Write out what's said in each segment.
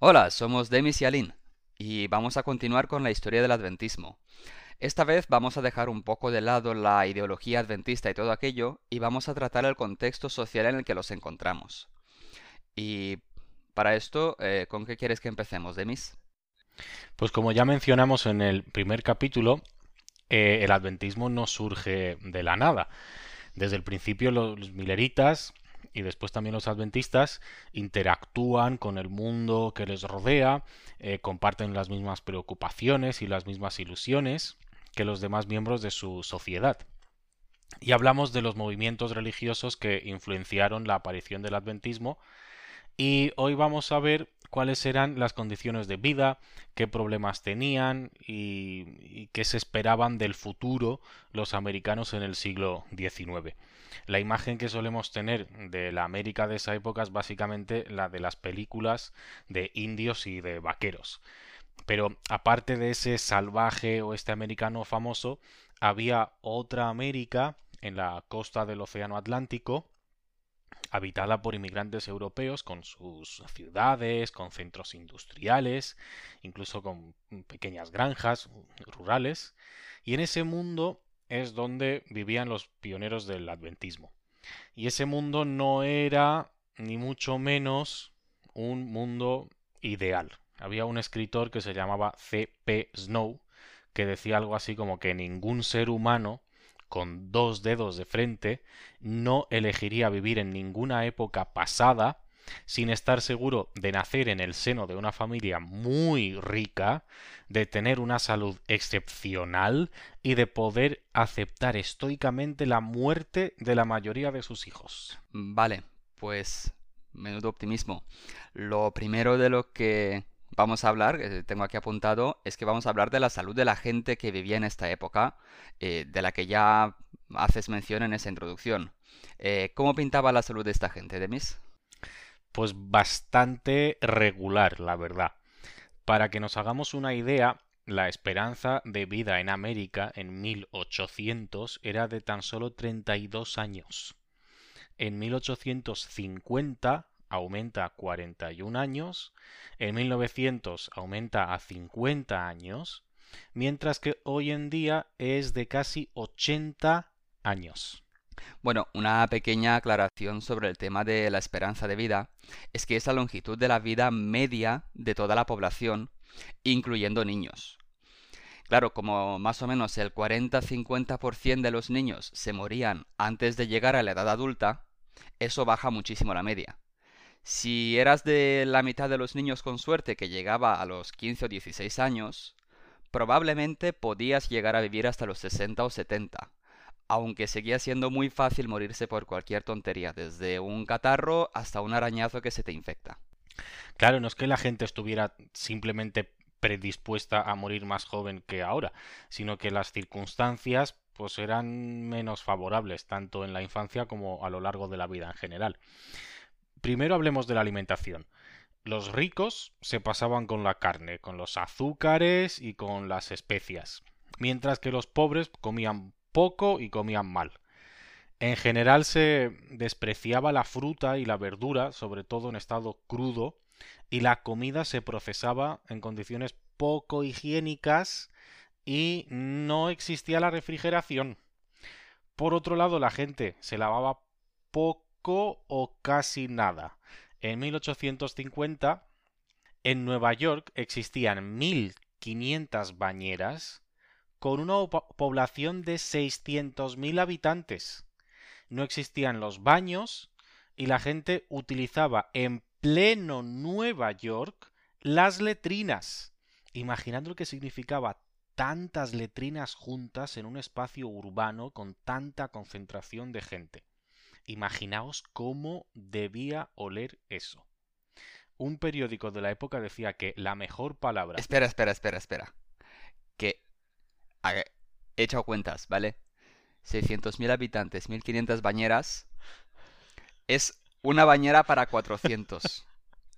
Hola, somos Demis y Aline y vamos a continuar con la historia del adventismo. Esta vez vamos a dejar un poco de lado la ideología adventista y todo aquello y vamos a tratar el contexto social en el que los encontramos. Y para esto, eh, ¿con qué quieres que empecemos, Demis? Pues como ya mencionamos en el primer capítulo, eh, el adventismo no surge de la nada. Desde el principio los mileritas y después también los adventistas interactúan con el mundo que les rodea, eh, comparten las mismas preocupaciones y las mismas ilusiones que los demás miembros de su sociedad. Y hablamos de los movimientos religiosos que influenciaron la aparición del adventismo y hoy vamos a ver cuáles eran las condiciones de vida, qué problemas tenían y, qué se esperaban del futuro los americanos en el siglo XIX. La imagen que solemos tener de la América de esa época es básicamente la de las películas de indios y de vaqueros. Pero aparte de ese salvaje oeste americano famoso, había otra América en la costa del Océano Atlántico habitada por inmigrantes europeos con sus ciudades, con centros industriales, incluso con pequeñas granjas rurales, y en ese mundo es donde vivían los pioneros del adventismo. Y ese mundo no era ni mucho menos un mundo ideal. Había un escritor que se llamaba C. P. Snow que decía algo así como que ningún ser humano con dos dedos de frente, no elegiría vivir en ninguna época pasada sin estar seguro de nacer en el seno de una familia muy rica, de tener una salud excepcional y de poder aceptar estoicamente la muerte de la mayoría de sus hijos. Vale, pues menudo optimismo. Lo primero de lo que vamos a hablar, eh, tengo aquí apuntado, es que vamos a hablar de la salud de la gente que vivía en esta época, eh, de la que ya haces mención en esa introducción. Eh, ¿Cómo pintaba la salud de esta gente, Demis? Pues bastante regular, la verdad. Para que nos hagamos una idea, la esperanza de vida en América en 1800 era de tan solo 32 años. En 1850 aumenta a 41 años, en 1900 aumenta a 50 años, mientras que hoy en día es de casi 80 años. Bueno, una pequeña aclaración sobre el tema de la esperanza de vida es que es la longitud de la vida media de toda la población, incluyendo niños. Claro, como más o menos el 40-50% de los niños se morían antes de llegar a la edad adulta, eso baja muchísimo la media. Si eras de la mitad de los niños con suerte que llegaba a los 15 o 16 años, probablemente podías llegar a vivir hasta los 60 o 70, aunque seguía siendo muy fácil morirse por cualquier tontería, desde un catarro hasta un arañazo que se te infecta. Claro, no es que la gente estuviera simplemente predispuesta a morir más joven que ahora, sino que las circunstancias pues eran menos favorables tanto en la infancia como a lo largo de la vida en general. Primero hablemos de la alimentación. Los ricos se pasaban con la carne, con los azúcares y con las especias, mientras que los pobres comían poco y comían mal. En general se despreciaba la fruta y la verdura, sobre todo en estado crudo, y la comida se procesaba en condiciones poco higiénicas y no existía la refrigeración. Por otro lado, la gente se lavaba poco o casi nada. En 1850, en Nueva York existían 1.500 bañeras con una población de 600.000 habitantes. No existían los baños y la gente utilizaba en pleno Nueva York las letrinas. Imaginando lo que significaba tantas letrinas juntas en un espacio urbano con tanta concentración de gente. Imaginaos cómo debía oler eso. Un periódico de la época decía que la mejor palabra... Espera, espera, espera, espera. He echado cuentas, ¿vale? 600.000 habitantes, 1.500 bañeras. Es una bañera para 400.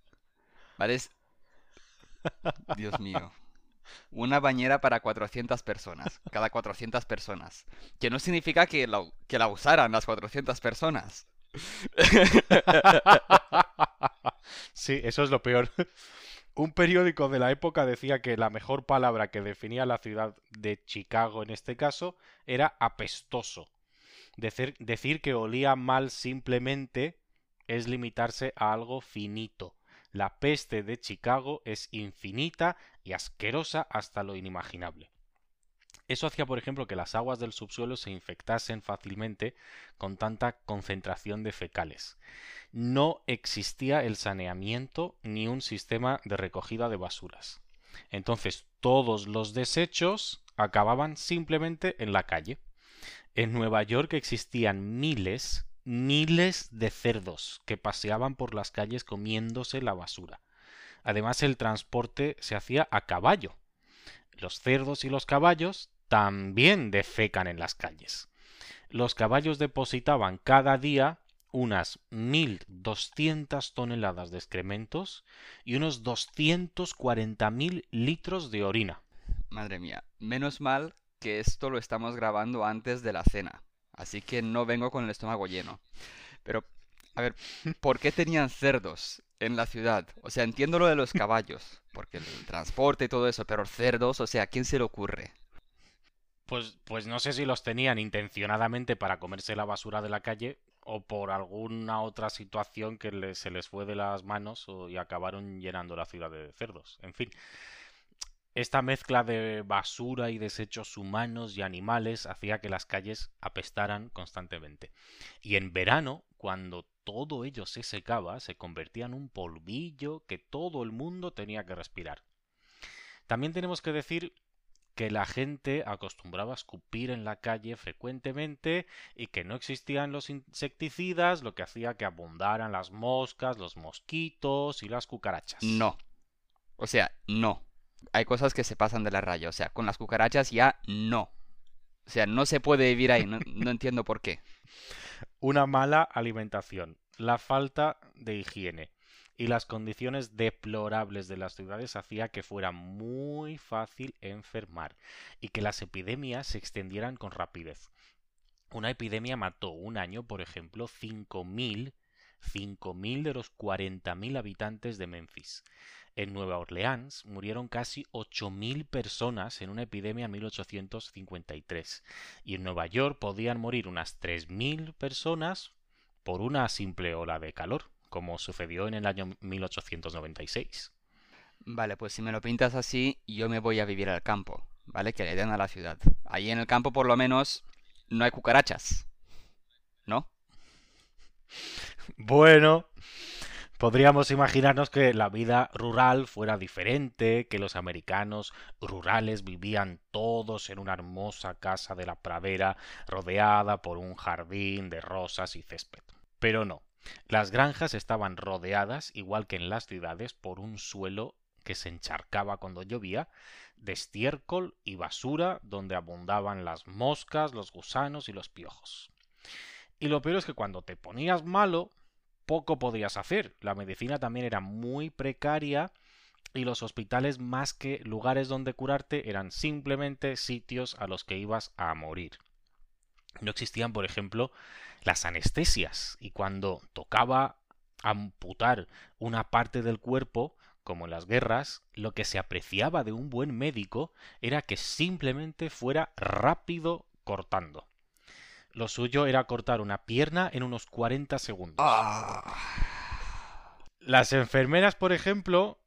¿Vale? Dios mío una bañera para 400 personas, cada 400 personas. Que no significa que la, que la usaran las 400 personas. Sí, eso es lo peor. Un periódico de la época decía que la mejor palabra que definía la ciudad de Chicago en este caso era apestoso. Decir, que olía mal simplemente es limitarse a algo finito. La peste de Chicago es infinita y asquerosa hasta lo inimaginable. Eso hacía, por ejemplo, que las aguas del subsuelo se infectasen fácilmente con tanta concentración de fecales. No existía el saneamiento ni un sistema de recogida de basuras. Entonces, todos los desechos acababan simplemente en la calle. En Nueva York existían miles, miles de cerdos que paseaban por las calles comiéndose la basura. Además, el transporte se hacía a caballo. Los cerdos y los caballos también defecan en las calles. Los caballos depositaban cada día unas 1.200 toneladas de excrementos y unos 240.000 litros de orina. Madre mía, menos mal que esto lo estamos grabando antes de la cena, así que no vengo con el estómago lleno. Pero, a ver, ¿por qué tenían cerdos en la ciudad? O sea, entiendo lo de los caballos, porque el transporte y todo eso, pero cerdos, o sea, ¿a quién se le ocurre? Pues, pues no sé si los tenían intencionadamente para comerse la basura de la calle o por alguna otra situación que se les fue de las manos y acabaron llenando la ciudad de cerdos. En fin, esta mezcla de basura y desechos humanos y animales hacía que las calles apestaran constantemente. Y en verano, cuando todo ello se secaba, se convertía en un polvillo que todo el mundo tenía que respirar. También tenemos que decir que la gente acostumbraba a escupir en la calle frecuentemente y que no existían los insecticidas, lo que hacía que abundaran las moscas, los mosquitos y las cucarachas. No. O sea, no. Hay cosas que se pasan de la raya. O sea, con las cucarachas ya no. O sea, no se puede vivir ahí. No, no entiendo por qué. Una mala alimentación. La falta de higiene y las condiciones deplorables de las ciudades hacía que fuera muy fácil enfermar y que las epidemias se extendieran con rapidez. Una epidemia mató un año, por ejemplo, 5.000 5.000 de los 40.000 habitantes de Memphis. En Nueva Orleans murieron casi 8.000 personas en una epidemia en 1853 y en Nueva York podían morir unas 3.000 personas por una simple ola de calor como sucedió en el año 1896. Vale, pues si me lo pintas así, yo me voy a vivir al campo, ¿vale? Que le den a la ciudad. Ahí en el campo por lo menos no hay cucarachas, ¿no? Bueno, podríamos imaginarnos que la vida rural fuera diferente, que los americanos rurales vivían todos en una hermosa casa de la pradera rodeada por un jardín de rosas y césped. Pero no, las granjas estaban rodeadas, igual que en las ciudades, por un suelo que se encharcaba cuando llovía, de estiércol y basura donde abundaban las moscas, los gusanos y los piojos. Y lo peor es que cuando te ponías malo, poco podías hacer. La medicina también era muy precaria y los hospitales más que lugares donde curarte eran simplemente sitios a los que ibas a morir. No existían, por ejemplo, las anestesias y cuando tocaba amputar una parte del cuerpo, como en las guerras, lo que se apreciaba de un buen médico era que simplemente fuera rápido cortando. Lo suyo era cortar una pierna en unos 40 segundos. Ah. Las enfermeras, por ejemplo,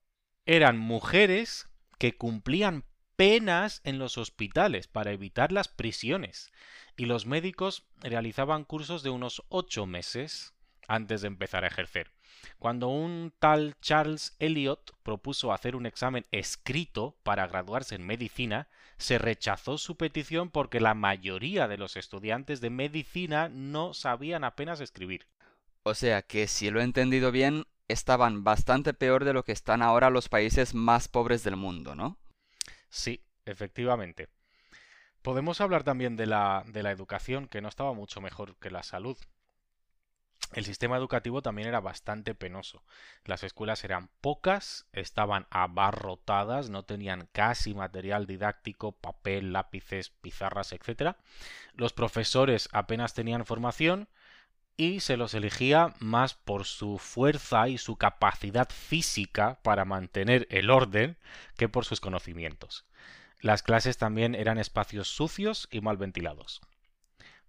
eran mujeres que cumplían penas en los hospitales para evitar las prisiones y los médicos realizaban cursos de unos ocho meses antes de empezar a ejercer. Cuando un tal Charles Eliot propuso hacer un examen escrito para graduarse en medicina, se rechazó su petición porque la mayoría de los estudiantes de medicina no sabían apenas escribir. O sea que, si lo he entendido bien, estaban bastante peor de lo que están ahora los países más pobres del mundo, ¿no? Sí, efectivamente. Podemos hablar también de la, de la educación, que no estaba mucho mejor que la salud. El sistema educativo también era bastante penoso. Las escuelas eran pocas, estaban abarrotadas, no tenían casi material didáctico, papel, lápices, pizarras, etc. Los profesores apenas tenían formación y se los elegía más por su fuerza y su capacidad física para mantener el orden que por sus conocimientos. Las clases también eran espacios sucios y mal ventilados.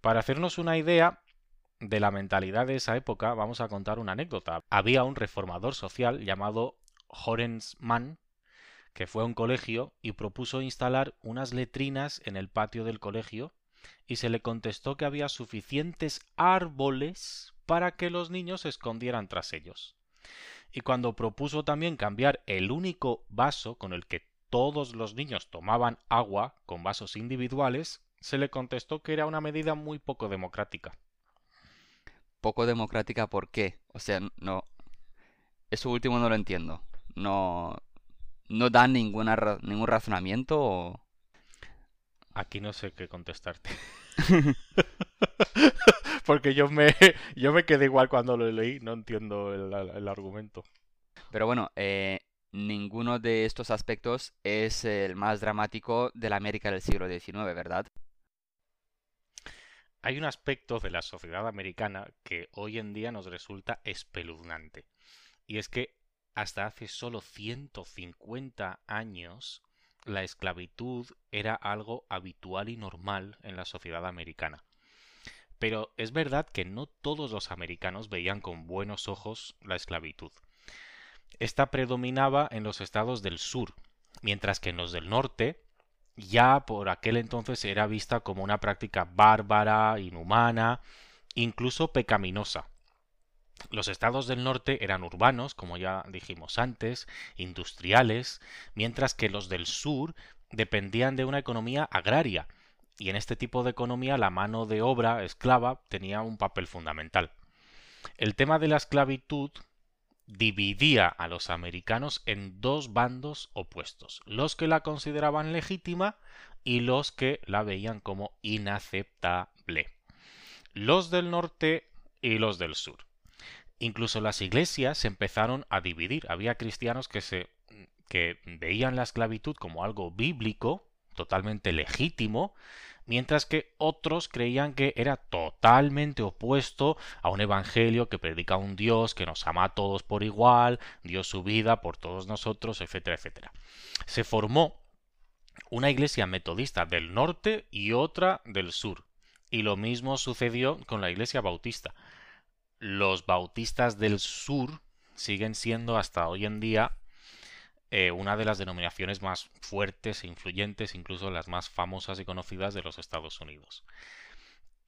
Para hacernos una idea de la mentalidad de esa época, vamos a contar una anécdota. Había un reformador social llamado Horens Mann, que fue a un colegio y propuso instalar unas letrinas en el patio del colegio y se le contestó que había suficientes árboles para que los niños se escondieran tras ellos. Y cuando propuso también cambiar el único vaso con el que todos los niños tomaban agua con vasos individuales, se le contestó que era una medida muy poco democrática. Poco democrática, ¿por qué? O sea, no. Eso último no lo entiendo. No. No dan ninguna, ningún razonamiento o. Aquí no sé qué contestarte. Porque yo me, yo me quedé igual cuando lo leí, no entiendo el, argumento. Pero bueno, eh, ninguno de estos aspectos es el más dramático de la América del siglo XIX, ¿verdad? Hay un aspecto de la sociedad americana que hoy en día nos resulta espeluznante. Y es que hasta hace solo 150 años la esclavitud era algo habitual y normal en la sociedad americana. Pero es verdad que no todos los americanos veían con buenos ojos la esclavitud. Esta predominaba en los estados del sur, mientras que en los del norte ya por aquel entonces era vista como una práctica bárbara, inhumana, incluso pecaminosa. Los estados del norte eran urbanos, como ya dijimos antes, industriales, mientras que los del sur dependían de una economía agraria, y en este tipo de economía la mano de obra esclava tenía un papel fundamental. El tema de la esclavitud dividía a los americanos en dos bandos opuestos, los que la consideraban legítima y los que la veían como inaceptable. Los del norte y los del sur. Incluso las iglesias se empezaron a dividir. Había cristianos que que veían la esclavitud como algo bíblico, totalmente legítimo, mientras que otros creían que era totalmente opuesto a un evangelio que predica un Dios que nos ama a todos por igual, dio su vida por todos nosotros, etcétera, etcétera. Se formó una iglesia metodista del norte y otra del sur. Y lo mismo sucedió con la iglesia bautista los bautistas del sur siguen siendo hasta hoy en día eh, una de las denominaciones más fuertes e influyentes, incluso las más famosas y conocidas de los Estados Unidos.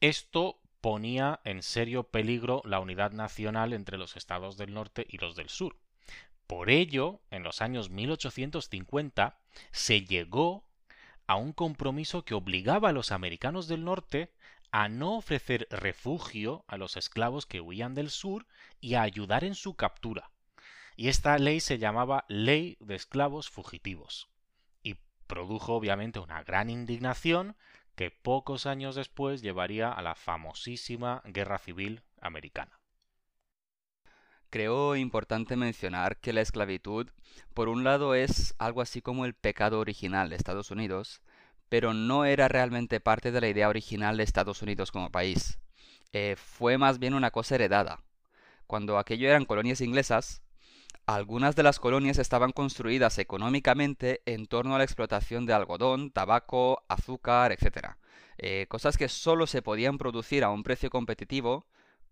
Esto ponía en serio peligro la unidad nacional entre los estados del norte y los del sur. Por ello, en los años 1850 se llegó a un compromiso que obligaba a los americanos del norte a no ofrecer refugio a los esclavos que huían del sur y a ayudar en su captura. Y esta ley se llamaba Ley de Esclavos Fugitivos. Y produjo obviamente una gran indignación que pocos años después llevaría a la famosísima Guerra Civil Americana. Creo importante mencionar que la esclavitud, por un lado, es algo así como el pecado original de Estados Unidos, pero no era realmente parte de la idea original de Estados Unidos como país. Eh, fue más bien una cosa heredada. Cuando aquello eran colonias inglesas, algunas de las colonias estaban construidas económicamente en torno a la explotación de algodón, tabaco, azúcar, etc. Eh, cosas que solo se podían producir a un precio competitivo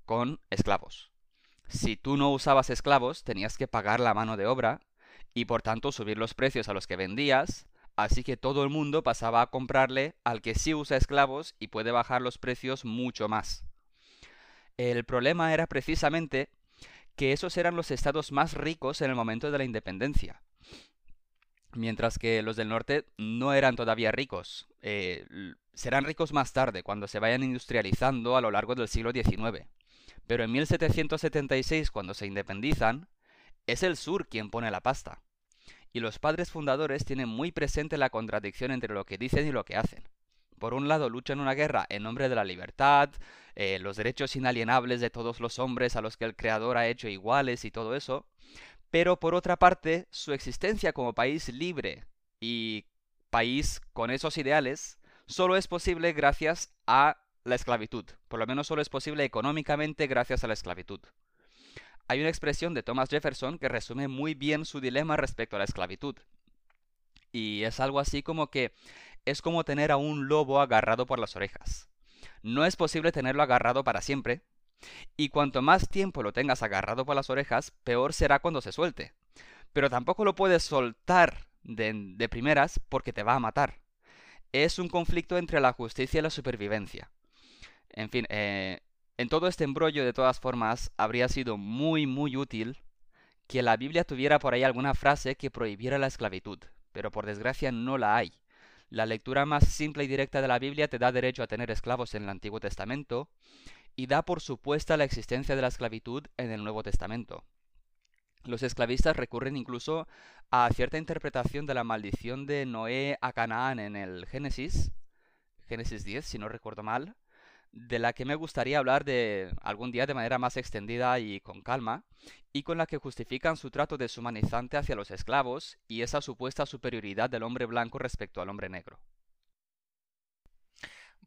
con esclavos. Si tú no usabas esclavos, tenías que pagar la mano de obra y por tanto subir los precios a los que vendías Así que todo el mundo pasaba a comprarle al que sí usa esclavos y puede bajar los precios mucho más. El problema era precisamente que esos eran los estados más ricos en el momento de la independencia, mientras que los del norte no eran todavía ricos. Eh, serán ricos más tarde, cuando se vayan industrializando a lo largo del siglo XIX. Pero en 1776, cuando se independizan, es el sur quien pone la pasta y los padres fundadores tienen muy presente la contradicción entre lo que dicen y lo que hacen. Por un lado luchan una guerra en nombre de la libertad, eh, los derechos inalienables de todos los hombres a los que el Creador ha hecho iguales y todo eso, pero por otra parte su existencia como país libre y país con esos ideales solo es posible gracias a la esclavitud. Por lo menos solo es posible económicamente gracias a la esclavitud. Hay una expresión de Thomas Jefferson que resume muy bien su dilema respecto a la esclavitud. Y es algo así como que es como tener a un lobo agarrado por las orejas. No es posible tenerlo agarrado para siempre, y cuanto más tiempo lo tengas agarrado por las orejas, peor será cuando se suelte. Pero tampoco lo puedes soltar de, primeras porque te va a matar. Es un conflicto entre la justicia y la supervivencia. En fin, eh, en todo este embrollo, de todas formas, habría sido muy, muy útil que la Biblia tuviera por ahí alguna frase que prohibiera la esclavitud, pero por desgracia no la hay. La lectura más simple y directa de la Biblia te da derecho a tener esclavos en el Antiguo Testamento y da por supuesta la existencia de la esclavitud en el Nuevo Testamento. Los esclavistas recurren incluso a cierta interpretación de la maldición de Noé a Canaán en el Génesis, Génesis 10, si no recuerdo mal, de la que me gustaría hablar de algún día de manera más extendida y con calma, y con la que justifican su trato deshumanizante hacia los esclavos y esa supuesta superioridad del hombre blanco respecto al hombre negro.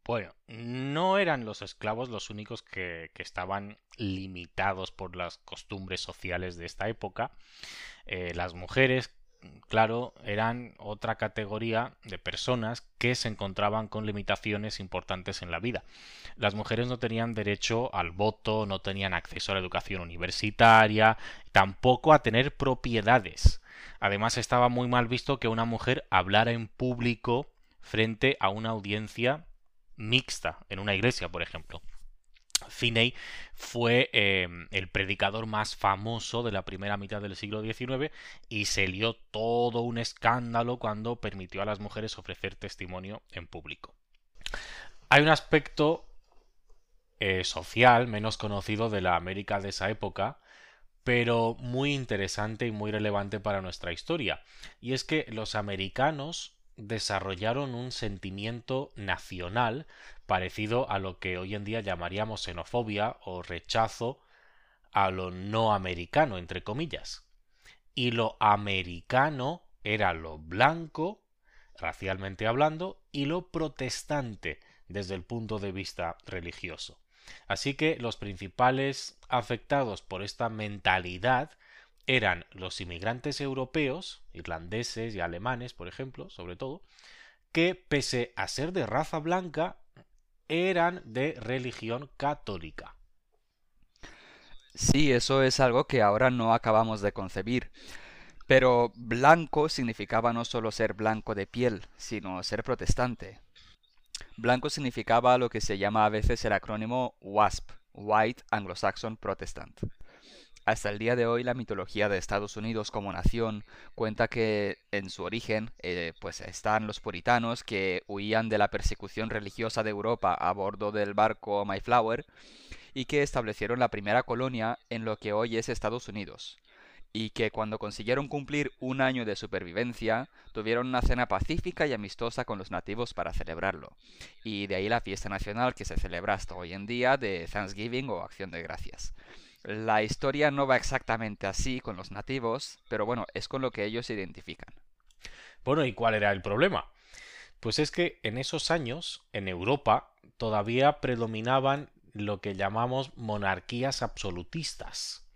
Bueno, no eran los esclavos los únicos que, estaban limitados por las costumbres sociales de esta época. Eh, las mujeres claro, eran otra categoría de personas que se encontraban con limitaciones importantes en la vida. Las mujeres no tenían derecho al voto, no tenían acceso a la educación universitaria, tampoco a tener propiedades. Además estaba muy mal visto que una mujer hablara en público frente a una audiencia mixta, en una iglesia, por ejemplo. Finney fue em, el predicador más famoso de la primera mitad del siglo XIX y se lió todo un escándalo cuando permitió a las mujeres ofrecer testimonio en público. Hay un aspecto eh, social menos conocido de la América de esa época, pero muy interesante y muy relevante para nuestra historia, y es que los americanos desarrollaron un sentimiento nacional parecido a lo que hoy en día llamaríamos xenofobia o rechazo a lo no americano, entre comillas. Y lo americano era lo blanco, racialmente hablando, y lo protestante desde el punto de vista religioso. Así que los principales afectados por esta mentalidad eran los inmigrantes europeos, irlandeses y alemanes, por ejemplo, sobre todo, que pese a ser de raza blanca, eran de religión católica. Sí, eso es algo que ahora no acabamos de concebir. Pero blanco significaba no solo ser blanco de piel, sino ser protestante. Blanco significaba lo que se llama a veces el acrónimo WASP, White Anglo-Saxon Protestant. Hasta el día de hoy la mitología de Estados Unidos como nación cuenta que en su origen eh, pues están los puritanos que huían de la persecución religiosa de Europa a bordo del barco Mayflower y que establecieron la primera colonia en lo que hoy es Estados Unidos y que cuando consiguieron cumplir un año de supervivencia, tuvieron una cena pacífica y amistosa con los nativos para celebrarlo. Y de ahí la fiesta nacional que se celebra hasta hoy en día de Thanksgiving o Acción de Gracias. La historia no va exactamente así con los nativos, pero bueno, es con lo que ellos se identifican. Bueno, ¿y cuál era el problema? Pues es que en esos años, en Europa, todavía predominaban lo que llamamos monarquías absolutistas.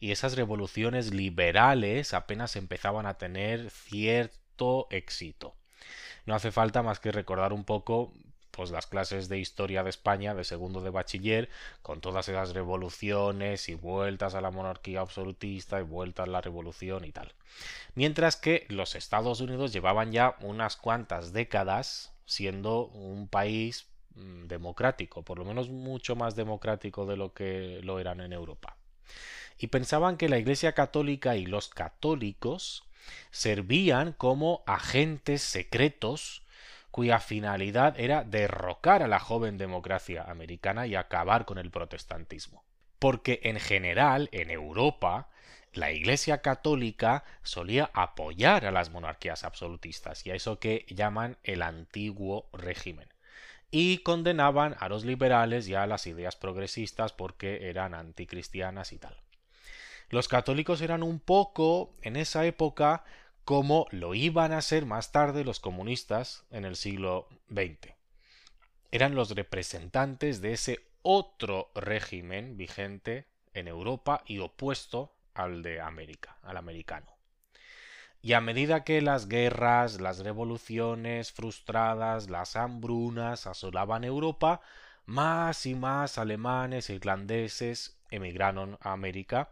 Y esas revoluciones liberales apenas empezaban a tener cierto éxito. No hace falta más que recordar un poco pues las clases de historia de España de segundo de bachiller con todas esas revoluciones y vueltas a la monarquía absolutista y vueltas a la revolución y tal. Mientras que los Estados Unidos llevaban ya unas cuantas décadas siendo un país mm, democrático, por lo menos mucho más democrático de lo que lo eran en Europa. Y pensaban que la Iglesia Católica y los católicos servían como agentes secretos cuya finalidad era derrocar a la joven democracia americana y acabar con el protestantismo. Porque en general, en Europa, la Iglesia Católica solía apoyar a las monarquías absolutistas y a eso que llaman el antiguo régimen. Y condenaban a los liberales y a las ideas progresistas porque eran anticristianas y tal. Los católicos eran un poco, en esa época, como lo iban a ser más tarde los comunistas en el siglo XX. eran los representantes de ese otro régimen vigente en Europa y opuesto al de América, al americano. Y a medida que las guerras, las revoluciones frustradas, las hambrunas asolaban Europa, más y más alemanes e irlandeses emigraron a América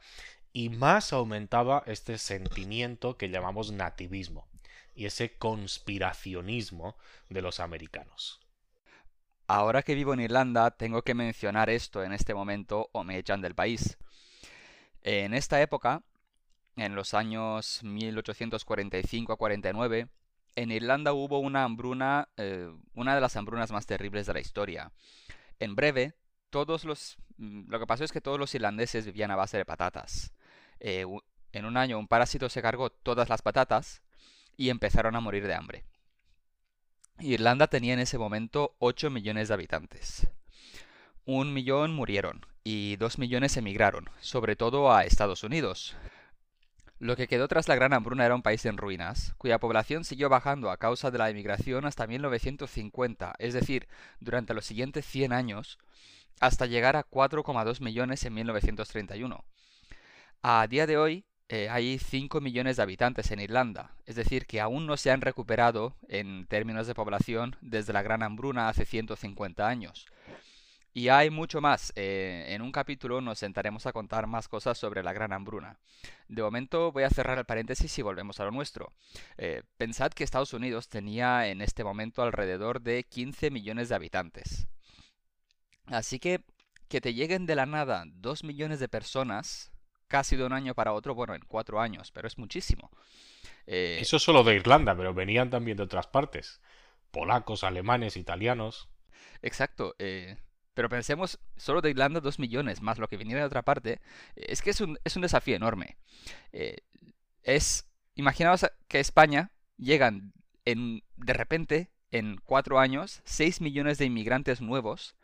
y más aumentaba este sentimiento que llamamos nativismo y ese conspiracionismo de los americanos. Ahora que vivo en Irlanda, tengo que mencionar esto en este momento o me echan del país. En esta época, en los años 1845 a 49, en Irlanda hubo una hambruna, eh, una de las hambrunas más terribles de la historia. En breve, todos los, mm, lo que pasó es que todos los irlandeses vivían a base de patatas. Eh, en un año un parásito se cargó todas las patatas y empezaron a morir de hambre. Irlanda tenía en ese momento 8 millones de habitantes. Un millón murieron y dos millones emigraron, sobre todo a Estados Unidos. Lo que quedó tras la Gran Hambruna era un país en ruinas, cuya población siguió bajando a causa de la emigración hasta 1950, es decir, durante los siguientes 100 años, hasta llegar a 4,2 millones en 1931. A día de hoy, eh, hay 5 millones de habitantes en Irlanda, es decir, que aún no se han recuperado en términos de población desde la Gran Hambruna hace 150 años. Y hay mucho más. Eh, en un capítulo nos sentaremos a contar más cosas sobre la Gran Hambruna. De momento voy a cerrar el paréntesis y volvemos a lo nuestro. Eh, pensad que Estados Unidos tenía en este momento alrededor de 15 millones de habitantes. Así que que te lleguen de la nada 2 millones de personas casi de un año para otro, bueno, en cuatro años, pero es muchísimo. Eh, Eso solo de Irlanda, pero venían también de otras partes. Polacos, alemanes, italianos. Exacto. Eh, pero pensemos, solo de Irlanda dos millones, más lo que viniera de otra parte, es que es un, es un desafío enorme. Eh, es, imaginaos que España llegan en, de repente, en cuatro años, seis millones de inmigrantes nuevos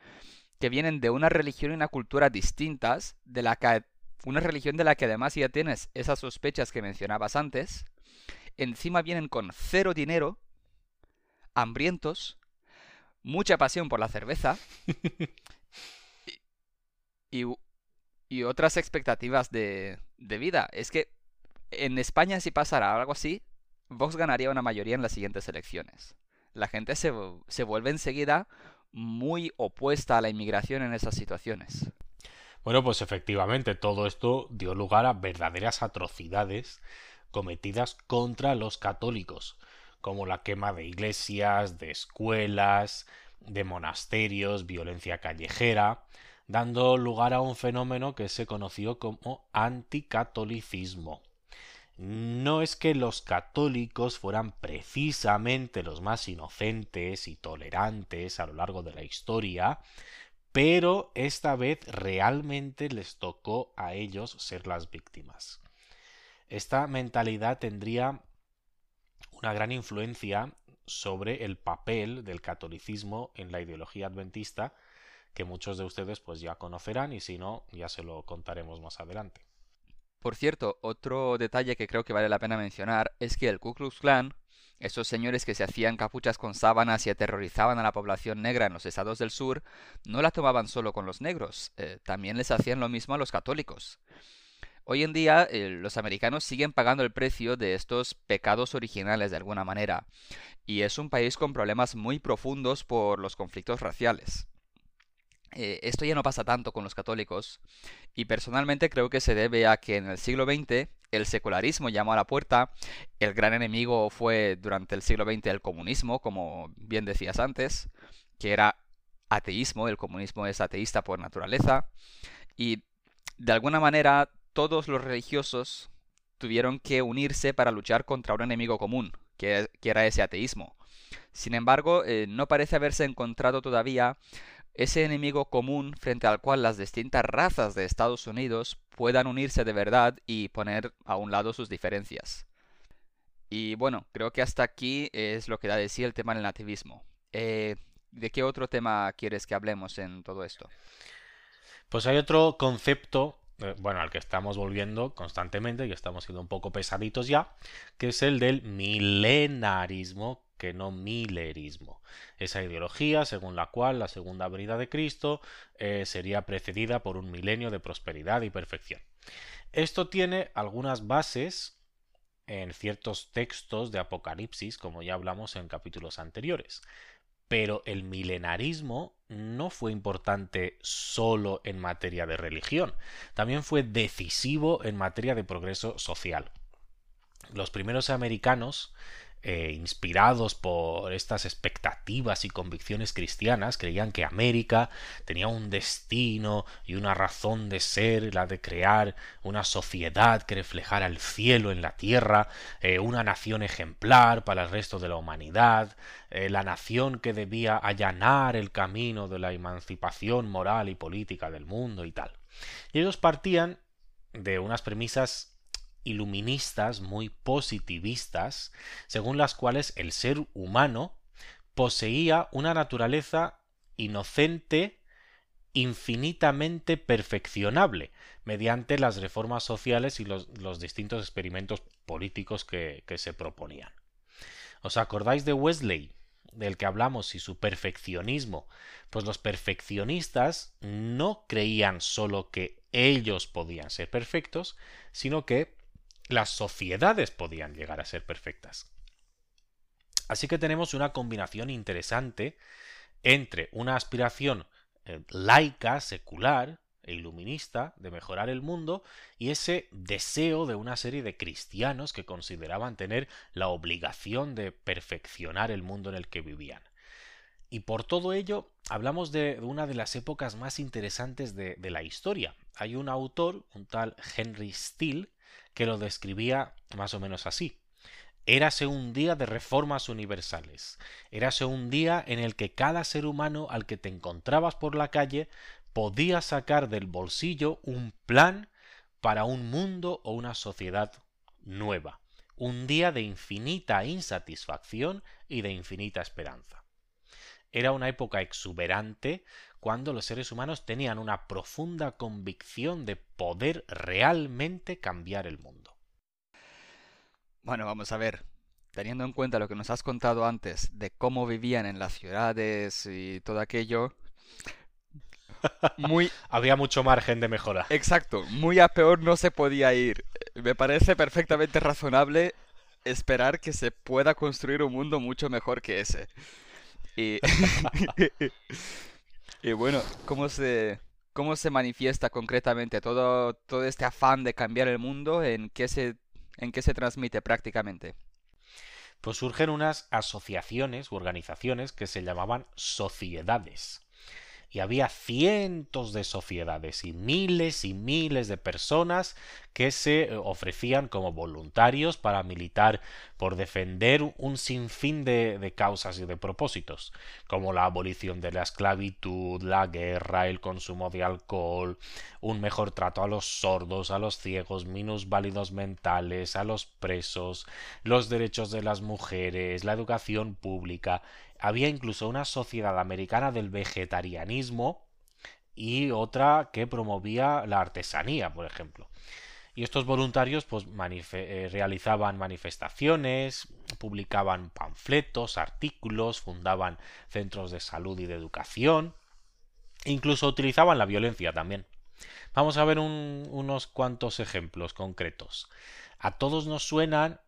que vienen de una religión y una cultura distintas de la que una religión de la que además ya tienes esas sospechas que mencionabas antes, encima vienen con cero dinero, hambrientos, mucha pasión por la cerveza y, otras expectativas de, vida. Es que en España si pasara algo así, Vox ganaría una mayoría en las siguientes elecciones. La gente se, se vuelve enseguida muy opuesta a la inmigración en esas situaciones. Bueno, pues efectivamente todo esto dio lugar a verdaderas atrocidades cometidas contra los católicos, como la quema de iglesias, de escuelas, de monasterios, violencia callejera, dando lugar a un fenómeno que se conoció como anticatolicismo. No es que los católicos fueran precisamente los más inocentes y tolerantes a lo largo de la historia, pero esta vez realmente les tocó a ellos ser las víctimas. Esta mentalidad tendría una gran influencia sobre el papel del catolicismo en la ideología adventista que muchos de ustedes pues ya conocerán y si no ya se lo contaremos más adelante. Por cierto, otro detalle que creo que vale la pena mencionar es que el Ku Klux Klan esos señores que se hacían capuchas con sábanas y aterrorizaban a la población negra en los estados del sur, no la tomaban solo con los negros, eh, también les hacían lo mismo a los católicos. Hoy en día eh, los americanos siguen pagando el precio de estos pecados originales de alguna manera, y es un país con problemas muy profundos por los conflictos raciales. Eh, esto ya no pasa tanto con los católicos, y personalmente creo que se debe a que en el siglo XX el secularismo llamó a la puerta, el gran enemigo fue durante el siglo XX el comunismo, como bien decías antes, que era ateísmo, el comunismo es ateísta por naturaleza, y de alguna manera todos los religiosos tuvieron que unirse para luchar contra un enemigo común, que, era ese ateísmo. Sin embargo, eh, no parece haberse encontrado todavía ese enemigo común frente al cual las distintas razas de Estados Unidos puedan unirse de verdad y poner a un lado sus diferencias. Y bueno, creo que hasta aquí es lo que da de sí el tema del nativismo. Eh, ¿De qué otro tema quieres que hablemos en todo esto? Pues hay otro concepto, eh, bueno, al que estamos volviendo constantemente, y estamos siendo un poco pesaditos ya, que es el del milenarismo que no milerismo. Esa ideología según la cual la segunda venida de Cristo eh, sería precedida por un milenio de prosperidad y perfección. Esto tiene algunas bases en ciertos textos de Apocalipsis, como ya hablamos en capítulos anteriores. Pero el milenarismo no fue importante solo en materia de religión, también fue decisivo en materia de progreso social. Los primeros americanos eh, inspirados por estas expectativas y convicciones cristianas, creían que América tenía un destino y una razón de ser, la de crear una sociedad que reflejara el cielo en la tierra, eh, una nación ejemplar para el resto de la humanidad, eh, la nación que debía allanar el camino de la emancipación moral y política del mundo y tal. Y ellos partían de unas premisas iluministas muy positivistas, según las cuales el ser humano poseía una naturaleza inocente, infinitamente perfeccionable, mediante las reformas sociales y los, distintos experimentos políticos que, que se proponían. ¿Os acordáis de Wesley? del que hablamos y su perfeccionismo, pues los perfeccionistas no creían solo que ellos podían ser perfectos, sino que las sociedades podían llegar a ser perfectas. Así que tenemos una combinación interesante entre una aspiración eh, laica, secular e iluminista de mejorar el mundo y ese deseo de una serie de cristianos que consideraban tener la obligación de perfeccionar el mundo en el que vivían. Y por todo ello hablamos de una de las épocas más interesantes de, de la historia. Hay un autor, un tal Henry Steele, que lo describía más o menos así. Érase un día de reformas universales. Érase un día en el que cada ser humano al que te encontrabas por la calle podía sacar del bolsillo un plan para un mundo o una sociedad nueva. Un día de infinita insatisfacción y de infinita esperanza. Era una época exuberante cuando los seres humanos tenían una profunda convicción de poder realmente cambiar el mundo. Bueno, vamos a ver. Teniendo en cuenta lo que nos has contado antes de cómo vivían en las ciudades y todo aquello, muy... Había mucho margen de mejora. Exacto, muy a peor no se podía ir. Me parece perfectamente razonable esperar que se pueda construir un mundo mucho mejor que ese. Y... Y bueno, ¿cómo se, cómo se manifiesta concretamente todo, todo este afán de cambiar el mundo? ¿En qué se, en qué se transmite prácticamente? Pues surgen unas asociaciones u organizaciones que se llamaban sociedades y había cientos de sociedades y miles y miles de personas que se eh, ofrecían como voluntarios para militar por defender un sinfín de, de, causas y de propósitos, como la abolición de la esclavitud, la guerra, el consumo de alcohol, un mejor trato a los sordos, a los ciegos, minusválidos mentales, a los presos, los derechos de las mujeres, la educación pública, había incluso una sociedad americana del vegetarianismo y otra que promovía la artesanía, por ejemplo. Y estos voluntarios pues eh, realizaban manifestaciones, publicaban panfletos, artículos, fundaban centros de salud y de educación, incluso utilizaban la violencia también. Vamos a ver unos cuantos ejemplos concretos. A todos nos suenan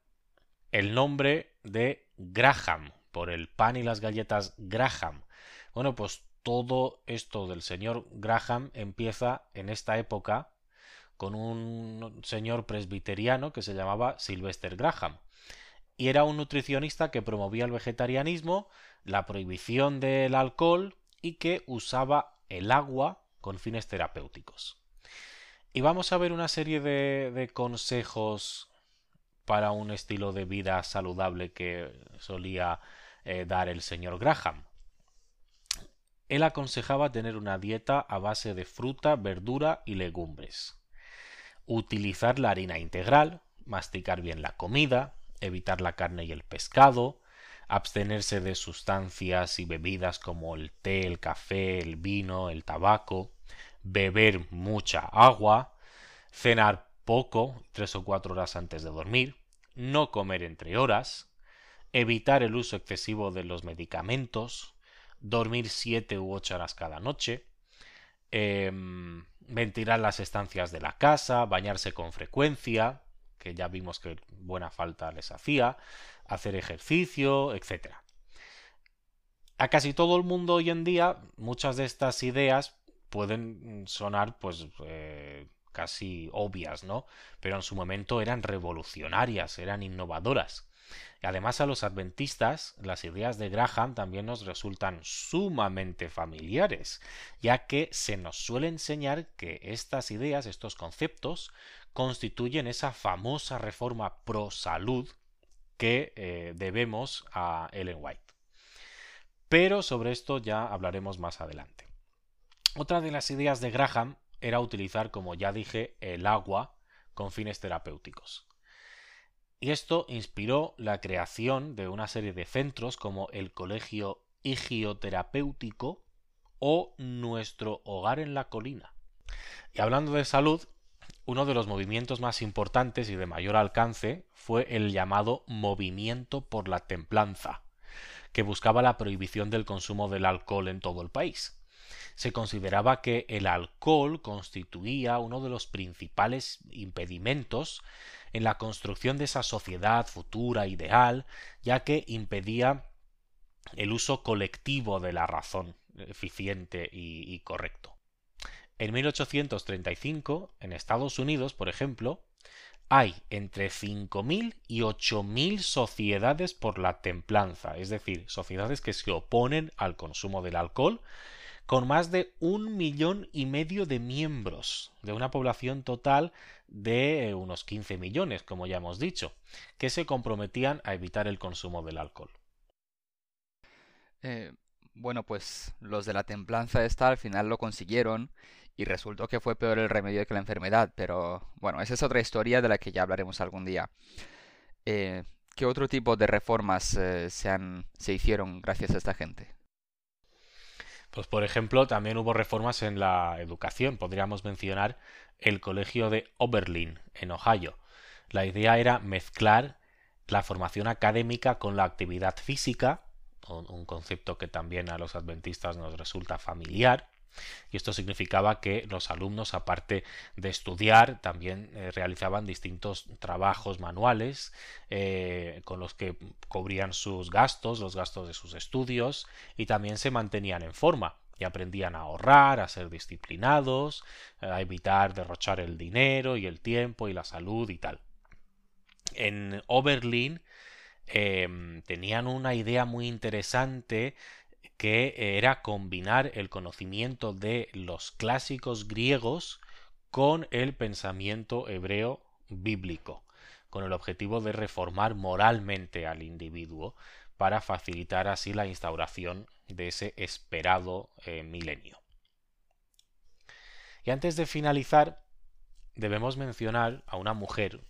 el nombre de Graham, por el pan y las galletas Graham. Bueno, pues todo esto del señor Graham empieza en esta época con un señor presbiteriano que se llamaba Sylvester Graham. Y era un nutricionista que promovía el vegetarianismo, la prohibición del alcohol y que usaba el agua con fines terapéuticos. Y vamos a ver una serie de, de consejos para un estilo de vida saludable que solía eh, dar el señor Graham. Él aconsejaba tener una dieta a base de fruta, verdura y legumbres. Utilizar la harina integral, masticar bien la comida, evitar la carne y el pescado, abstenerse de sustancias y bebidas como el té, el café, el vino, el tabaco, beber mucha agua, cenar poco, tres o cuatro horas antes de dormir, no comer entre horas, evitar el uso excesivo de los medicamentos, dormir 7 u 8 horas cada noche, em, ventilar las estancias de la casa, bañarse con frecuencia, que ya vimos que buena falta les hacía, hacer ejercicio, etc. A casi todo el mundo hoy en día muchas de estas ideas pueden sonar pues eh, casi obvias, ¿no? Pero en su momento eran revolucionarias, eran innovadoras. Además a los adventistas las ideas de Graham también nos resultan sumamente familiares, ya que se nos suele enseñar que estas ideas, estos conceptos, constituyen esa famosa reforma pro salud que eh, debemos a Ellen White. Pero sobre esto ya hablaremos más adelante. Otra de las ideas de Graham era utilizar, como ya dije, el agua con fines terapéuticos. Y esto inspiró la creación de una serie de centros como el Colegio Higioterapéutico o Nuestro Hogar en la Colina. Y hablando de salud, uno de los movimientos más importantes y de mayor alcance fue el llamado Movimiento por la Templanza, que buscaba la prohibición del consumo del alcohol en todo el país. Se consideraba que el alcohol constituía uno de los principales impedimentos en la construcción de esa sociedad futura ideal, ya que impedía el uso colectivo de la razón eficiente y, correcto. En 1835, en Estados Unidos, por ejemplo, hay entre 5.000 y 8.000 sociedades por la templanza, es decir, sociedades que se oponen al consumo del alcohol con más de un millón y medio de miembros, de una población total de unos 15 millones, como ya hemos dicho, que se comprometían a evitar el consumo del alcohol. Eh, bueno, pues los de la templanza esta al final lo consiguieron y resultó que fue peor el remedio que la enfermedad, pero bueno, esa es otra historia de la que ya hablaremos algún día. Eh, ¿Qué otro tipo de reformas eh, se, han, se hicieron gracias a esta gente? Pues por ejemplo, también hubo reformas en la educación. Podríamos mencionar el colegio de Oberlin, en Ohio. La idea era mezclar la formación académica con la actividad física, un concepto que también a los adventistas nos resulta familiar, y esto significaba que los alumnos, aparte de estudiar, también eh, realizaban distintos trabajos manuales eh, con los que cubrían sus gastos, los gastos de sus estudios, y también se mantenían en forma y aprendían a ahorrar, a ser disciplinados, a evitar derrochar el dinero y el tiempo y la salud y tal. En Oberlin em, tenían una idea muy interesante que era combinar el conocimiento de los clásicos griegos con el pensamiento hebreo bíblico, con el objetivo de reformar moralmente al individuo para facilitar así la instauración de ese esperado eh, milenio. Y antes de finalizar, debemos mencionar a una mujer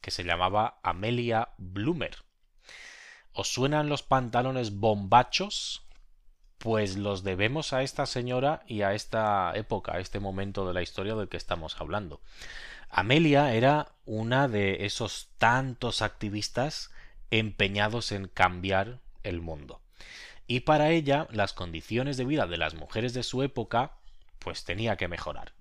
que se llamaba Amelia Bloomer. ¿Os suenan los pantalones bombachos? Pues los debemos a esta señora y a esta época, a este momento de la historia del que estamos hablando. Amelia era una de esos tantos activistas empeñados en cambiar el mundo. Y para ella las condiciones de vida de las mujeres de su época pues tenía que mejorar.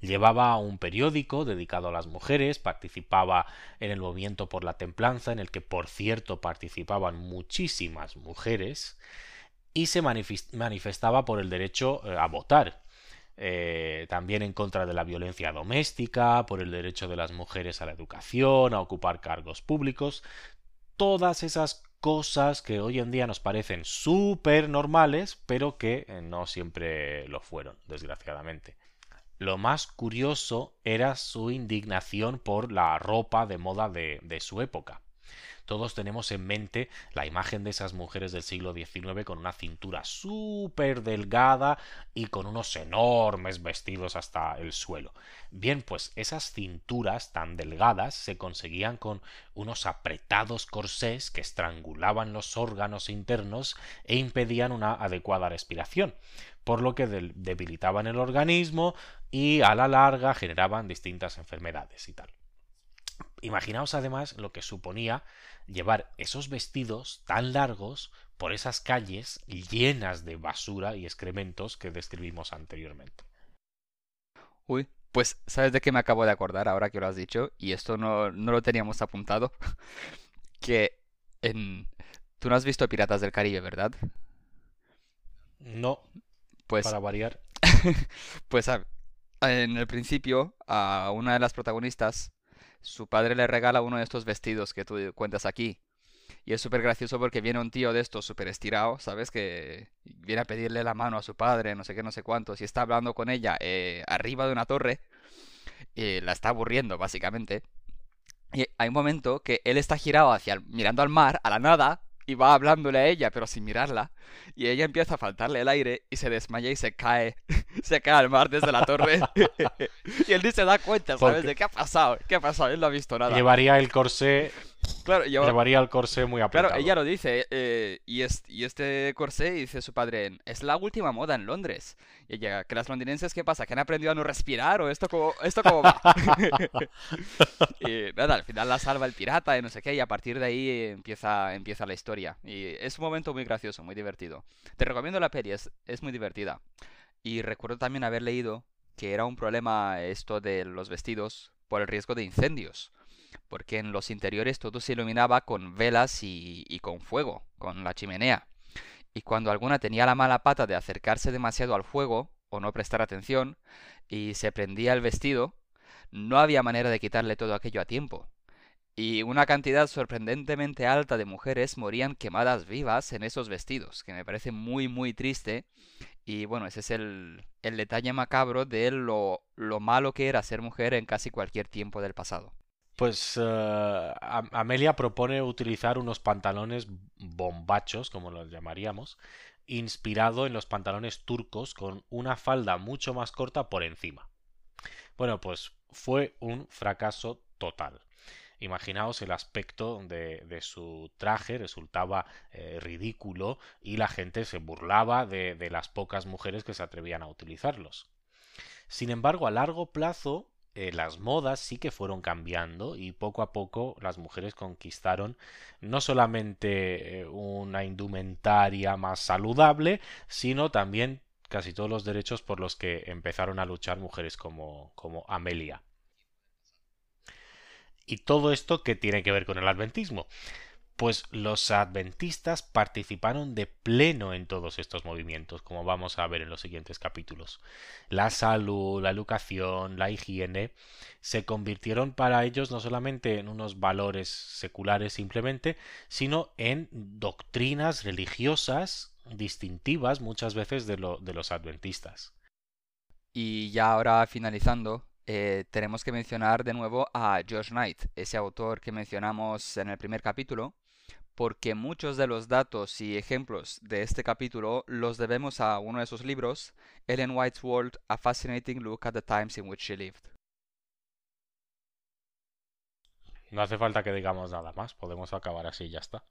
Llevaba un periódico dedicado a las mujeres, participaba en el movimiento por la templanza, en el que por cierto participaban muchísimas mujeres, y se manifestaba por el derecho eh, a votar. Eh, también en contra de la violencia doméstica, por el derecho de las mujeres a la educación, a ocupar cargos públicos, todas esas cosas que hoy en día nos parecen súper normales, pero que eh, no siempre lo fueron, desgraciadamente. Lo más curioso era su indignación por la ropa de moda de su época. Todos tenemos en mente la imagen de esas mujeres del siglo XIX con una cintura súper delgada y con unos enormes vestidos hasta el suelo. Bien, pues esas cinturas tan delgadas se conseguían con unos apretados corsés que estrangulaban los órganos internos e impedían una adecuada respiración por lo que debilitaban el organismo y a la larga generaban distintas enfermedades y tal. Imaginaos además lo que suponía llevar esos vestidos tan largos por esas calles llenas de basura y excrementos que describimos anteriormente. Uy, pues ¿sabes de qué me acabo de acordar ahora que lo has dicho? Y esto no, no lo teníamos apuntado. que en... Tú no has visto Piratas del Caribe, ¿verdad? No. Pues... Para variar. pues en el principio a una de las protagonistas su padre le regala uno de estos vestidos que tú cuentas aquí. Y es súper gracioso porque viene un tío de estos súper estirado, ¿sabes? Que viene a pedirle la mano a su padre, no sé qué, no sé cuántos, y está hablando con ella eh, arriba de una torre. Y la está aburriendo, básicamente. Y hay un momento que él está girado hacia mirando al mar, a la nada, y va hablándole a ella, pero sin mirarla. Y ella empieza a faltarle el aire y se desmaya y se cae. se cae al mar desde la torre. y él ni se da cuenta, ¿sabes? De qué ha pasado. ¿Qué ha pasado? Él no ha visto nada. Llevaría el corsé Claro, Llevaría el corsé muy apretado. Claro, ella lo dice, eh, y, y este corsé, dice su padre, es la última moda en Londres. Y ella, que las londinenses, ¿qué pasa? ¿Que han aprendido a no respirar? ¿O esto como, esto como va? y nada, al final la salva el pirata y no sé qué, y a partir de ahí empieza, empieza la historia. Y es un momento muy gracioso, muy divertido. Te recomiendo la peli, es, es muy divertida. Y recuerdo también haber leído que era un problema esto de los vestidos por el riesgo de incendios porque en los interiores todo se iluminaba con velas y, con fuego, con la chimenea. Y cuando alguna tenía la mala pata de acercarse demasiado al fuego o no prestar atención y se prendía el vestido, no había manera de quitarle todo aquello a tiempo. Y una cantidad sorprendentemente alta de mujeres morían quemadas vivas en esos vestidos, que me parece muy muy triste. Y bueno, ese es el, detalle macabro de lo, lo malo que era ser mujer en casi cualquier tiempo del pasado. Pues uh, Amelia propone utilizar unos pantalones bombachos, como los llamaríamos, inspirado en los pantalones turcos con una falda mucho más corta por encima. Bueno, pues fue un fracaso total. Imaginaos el aspecto de, su traje, resultaba eh, ridículo y la gente se burlaba de las pocas mujeres que se atrevían a utilizarlos. Sin embargo, a largo plazo eh, las modas sí que fueron cambiando y poco a poco las mujeres conquistaron no solamente eh, una indumentaria más saludable, sino también casi todos los derechos por los que empezaron a luchar mujeres como, como Amelia. Y todo esto que tiene que ver con el adventismo pues los adventistas participaron de pleno en todos estos movimientos, como vamos a ver en los siguientes capítulos. La salud, la educación, la higiene se convirtieron para ellos no solamente en unos valores seculares simplemente, sino en doctrinas religiosas distintivas muchas veces de, lo, de los adventistas. Y ya ahora finalizando, eh, tenemos que mencionar de nuevo a George Knight, ese autor que mencionamos en el primer capítulo, porque muchos de los datos y ejemplos de este capítulo los debemos a uno de sus libros, Ellen White's World, A Fascinating Look at the Times in Which She Lived. No hace falta que digamos nada más, podemos acabar así y ya está.